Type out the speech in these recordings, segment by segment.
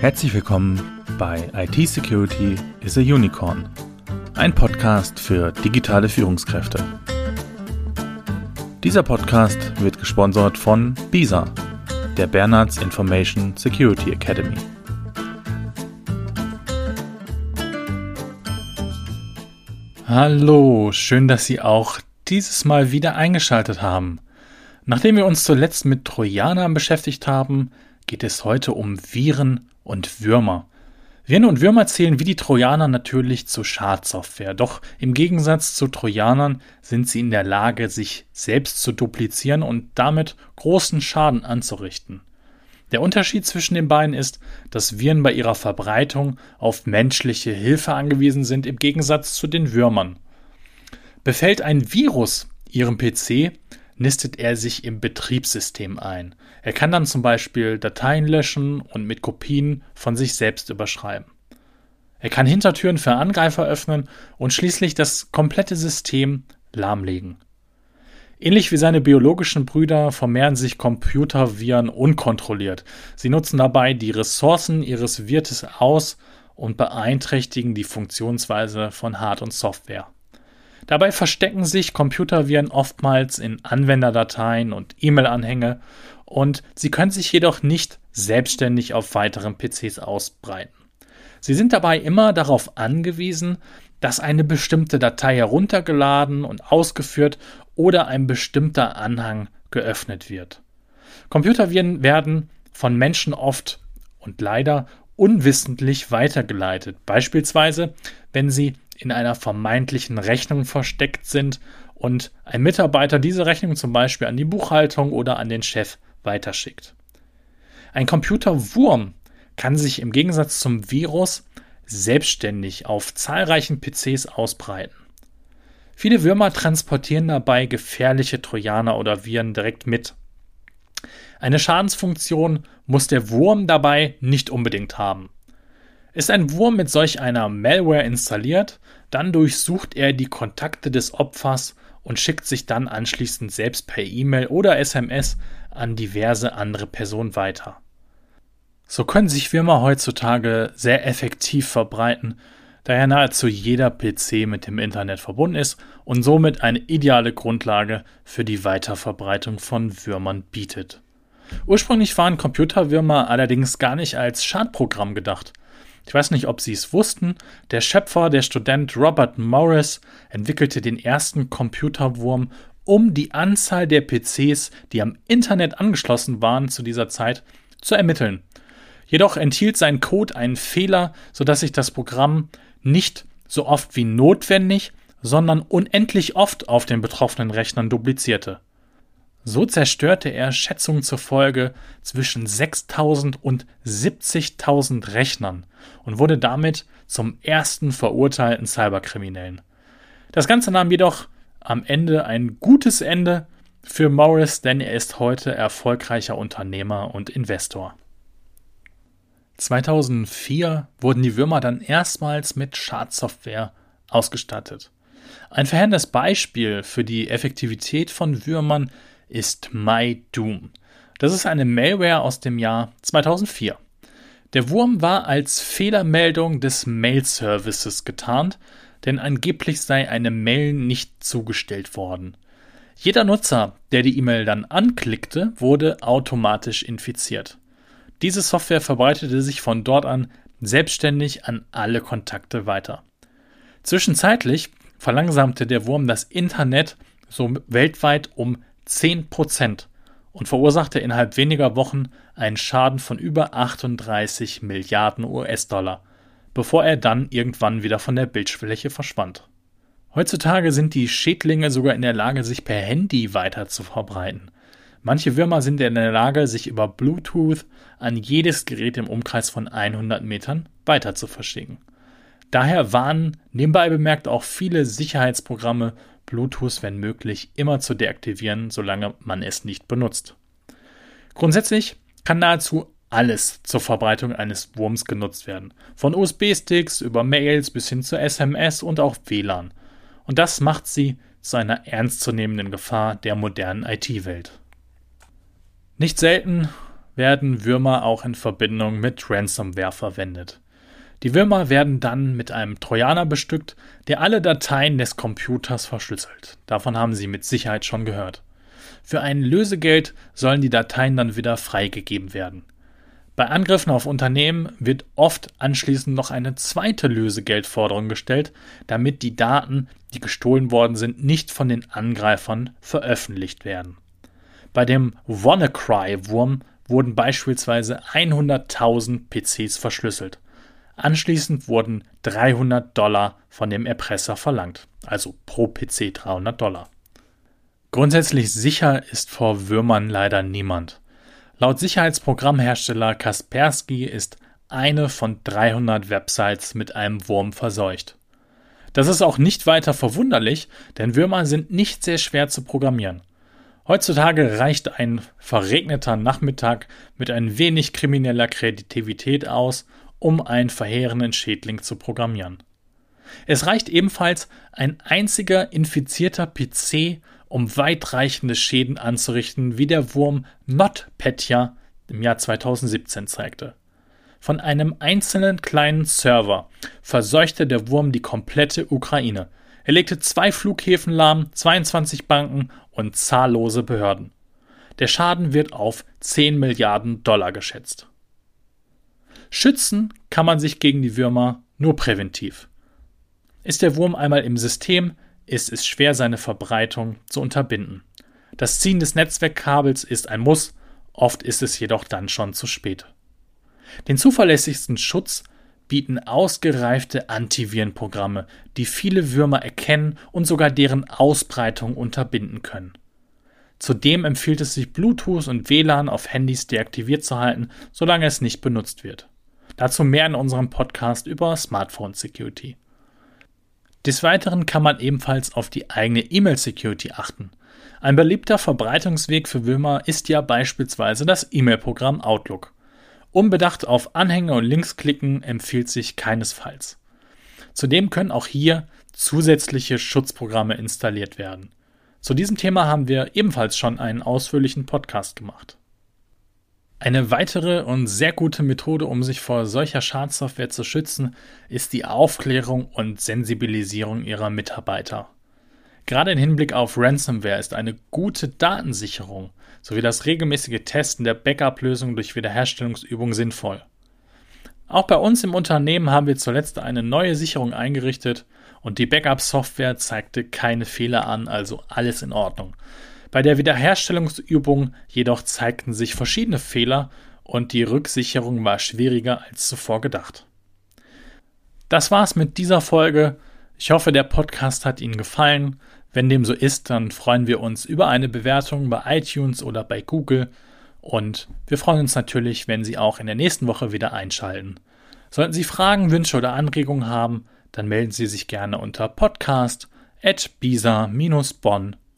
Herzlich willkommen bei IT Security is a Unicorn, ein Podcast für digitale Führungskräfte. Dieser Podcast wird gesponsert von BISA, der Bernards Information Security Academy. Hallo, schön, dass Sie auch dieses Mal wieder eingeschaltet haben. Nachdem wir uns zuletzt mit Trojanern beschäftigt haben, geht es heute um Viren und Würmer. Viren und Würmer zählen wie die Trojaner natürlich zu Schadsoftware, doch im Gegensatz zu Trojanern sind sie in der Lage, sich selbst zu duplizieren und damit großen Schaden anzurichten. Der Unterschied zwischen den beiden ist, dass Viren bei ihrer Verbreitung auf menschliche Hilfe angewiesen sind, im Gegensatz zu den Würmern. Befällt ein Virus Ihrem PC, nistet er sich im Betriebssystem ein. Er kann dann zum Beispiel Dateien löschen und mit Kopien von sich selbst überschreiben. Er kann Hintertüren für Angreifer öffnen und schließlich das komplette System lahmlegen. Ähnlich wie seine biologischen Brüder vermehren sich Computerviren unkontrolliert. Sie nutzen dabei die Ressourcen ihres Wirtes aus und beeinträchtigen die Funktionsweise von Hard- und Software. Dabei verstecken sich Computerviren oftmals in Anwenderdateien und E-Mail-Anhänge und sie können sich jedoch nicht selbstständig auf weiteren PCs ausbreiten. Sie sind dabei immer darauf angewiesen, dass eine bestimmte Datei heruntergeladen und ausgeführt oder ein bestimmter Anhang geöffnet wird. Computerviren werden von Menschen oft und leider unwissentlich weitergeleitet, beispielsweise wenn sie in einer vermeintlichen Rechnung versteckt sind und ein Mitarbeiter diese Rechnung zum Beispiel an die Buchhaltung oder an den Chef weiterschickt. Ein Computerwurm kann sich im Gegensatz zum Virus selbstständig auf zahlreichen PCs ausbreiten. Viele Würmer transportieren dabei gefährliche Trojaner oder Viren direkt mit. Eine Schadensfunktion muss der Wurm dabei nicht unbedingt haben. Ist ein Wurm mit solch einer Malware installiert, dann durchsucht er die Kontakte des Opfers und schickt sich dann anschließend selbst per E-Mail oder SMS an diverse andere Personen weiter. So können sich Würmer heutzutage sehr effektiv verbreiten, da ja nahezu jeder PC mit dem Internet verbunden ist und somit eine ideale Grundlage für die Weiterverbreitung von Würmern bietet. Ursprünglich waren Computerwürmer allerdings gar nicht als Schadprogramm gedacht. Ich weiß nicht, ob Sie es wussten, der Schöpfer, der Student Robert Morris, entwickelte den ersten Computerwurm, um die Anzahl der PCs, die am Internet angeschlossen waren zu dieser Zeit, zu ermitteln. Jedoch enthielt sein Code einen Fehler, sodass sich das Programm nicht so oft wie notwendig, sondern unendlich oft auf den betroffenen Rechnern duplizierte. So zerstörte er Schätzungen zufolge zwischen 6000 und 70.000 Rechnern und wurde damit zum ersten verurteilten Cyberkriminellen. Das Ganze nahm jedoch am Ende ein gutes Ende für Morris, denn er ist heute erfolgreicher Unternehmer und Investor. 2004 wurden die Würmer dann erstmals mit Schadsoftware ausgestattet. Ein verheerendes Beispiel für die Effektivität von Würmern ist MyDoom. Das ist eine Malware aus dem Jahr 2004. Der Wurm war als Fehlermeldung des Mail-Services getarnt, denn angeblich sei eine Mail nicht zugestellt worden. Jeder Nutzer, der die E-Mail dann anklickte, wurde automatisch infiziert. Diese Software verbreitete sich von dort an selbstständig an alle Kontakte weiter. Zwischenzeitlich verlangsamte der Wurm das Internet so weltweit um 10% und verursachte innerhalb weniger Wochen einen Schaden von über 38 Milliarden US-Dollar, bevor er dann irgendwann wieder von der Bildfläche verschwand. Heutzutage sind die Schädlinge sogar in der Lage, sich per Handy weiter zu verbreiten. Manche Würmer sind in der Lage, sich über Bluetooth an jedes Gerät im Umkreis von 100 Metern weiter zu verschicken. Daher warnen nebenbei bemerkt auch viele Sicherheitsprogramme Bluetooth, wenn möglich, immer zu deaktivieren, solange man es nicht benutzt. Grundsätzlich kann nahezu alles zur Verbreitung eines Wurms genutzt werden. Von USB-Sticks über Mails bis hin zu SMS und auch WLAN. Und das macht sie zu einer ernstzunehmenden Gefahr der modernen IT-Welt. Nicht selten werden Würmer auch in Verbindung mit Ransomware verwendet. Die Würmer werden dann mit einem Trojaner bestückt, der alle Dateien des Computers verschlüsselt. Davon haben Sie mit Sicherheit schon gehört. Für ein Lösegeld sollen die Dateien dann wieder freigegeben werden. Bei Angriffen auf Unternehmen wird oft anschließend noch eine zweite Lösegeldforderung gestellt, damit die Daten, die gestohlen worden sind, nicht von den Angreifern veröffentlicht werden. Bei dem WannaCry-Wurm wurden beispielsweise 100.000 PCs verschlüsselt. Anschließend wurden 300 Dollar von dem Erpresser verlangt, also pro PC 300 Dollar. Grundsätzlich sicher ist vor Würmern leider niemand. Laut Sicherheitsprogrammhersteller Kaspersky ist eine von 300 Websites mit einem Wurm verseucht. Das ist auch nicht weiter verwunderlich, denn Würmer sind nicht sehr schwer zu programmieren. Heutzutage reicht ein verregneter Nachmittag mit ein wenig krimineller Kreativität aus, um einen verheerenden Schädling zu programmieren. Es reicht ebenfalls ein einziger infizierter PC, um weitreichende Schäden anzurichten, wie der Wurm NotPetya im Jahr 2017 zeigte. Von einem einzelnen kleinen Server verseuchte der Wurm die komplette Ukraine. Er legte zwei Flughäfen lahm, 22 Banken und zahllose Behörden. Der Schaden wird auf 10 Milliarden Dollar geschätzt. Schützen kann man sich gegen die Würmer nur präventiv. Ist der Wurm einmal im System, ist es schwer, seine Verbreitung zu unterbinden. Das Ziehen des Netzwerkkabels ist ein Muss, oft ist es jedoch dann schon zu spät. Den zuverlässigsten Schutz bieten ausgereifte Antivirenprogramme, die viele Würmer erkennen und sogar deren Ausbreitung unterbinden können. Zudem empfiehlt es sich, Bluetooth und WLAN auf Handys deaktiviert zu halten, solange es nicht benutzt wird. Dazu mehr in unserem Podcast über Smartphone Security. Des Weiteren kann man ebenfalls auf die eigene E-Mail-Security achten. Ein beliebter Verbreitungsweg für Würmer ist ja beispielsweise das E-Mail-Programm Outlook. Unbedacht auf Anhänge und Links klicken empfiehlt sich keinesfalls. Zudem können auch hier zusätzliche Schutzprogramme installiert werden. Zu diesem Thema haben wir ebenfalls schon einen ausführlichen Podcast gemacht. Eine weitere und sehr gute Methode, um sich vor solcher Schadsoftware zu schützen, ist die Aufklärung und Sensibilisierung ihrer Mitarbeiter. Gerade im Hinblick auf Ransomware ist eine gute Datensicherung sowie das regelmäßige Testen der Backup-Lösung durch Wiederherstellungsübungen sinnvoll. Auch bei uns im Unternehmen haben wir zuletzt eine neue Sicherung eingerichtet und die Backup-Software zeigte keine Fehler an, also alles in Ordnung. Bei der Wiederherstellungsübung jedoch zeigten sich verschiedene Fehler und die Rücksicherung war schwieriger als zuvor gedacht. Das war's mit dieser Folge. Ich hoffe, der Podcast hat Ihnen gefallen. Wenn dem so ist, dann freuen wir uns über eine Bewertung bei iTunes oder bei Google. Und wir freuen uns natürlich, wenn Sie auch in der nächsten Woche wieder einschalten. Sollten Sie Fragen, Wünsche oder Anregungen haben, dann melden Sie sich gerne unter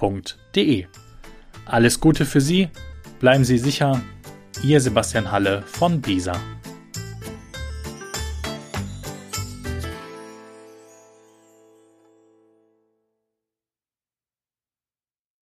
podcast.bisa-bonn.de. Alles Gute für Sie, bleiben Sie sicher. Ihr Sebastian Halle von BISA.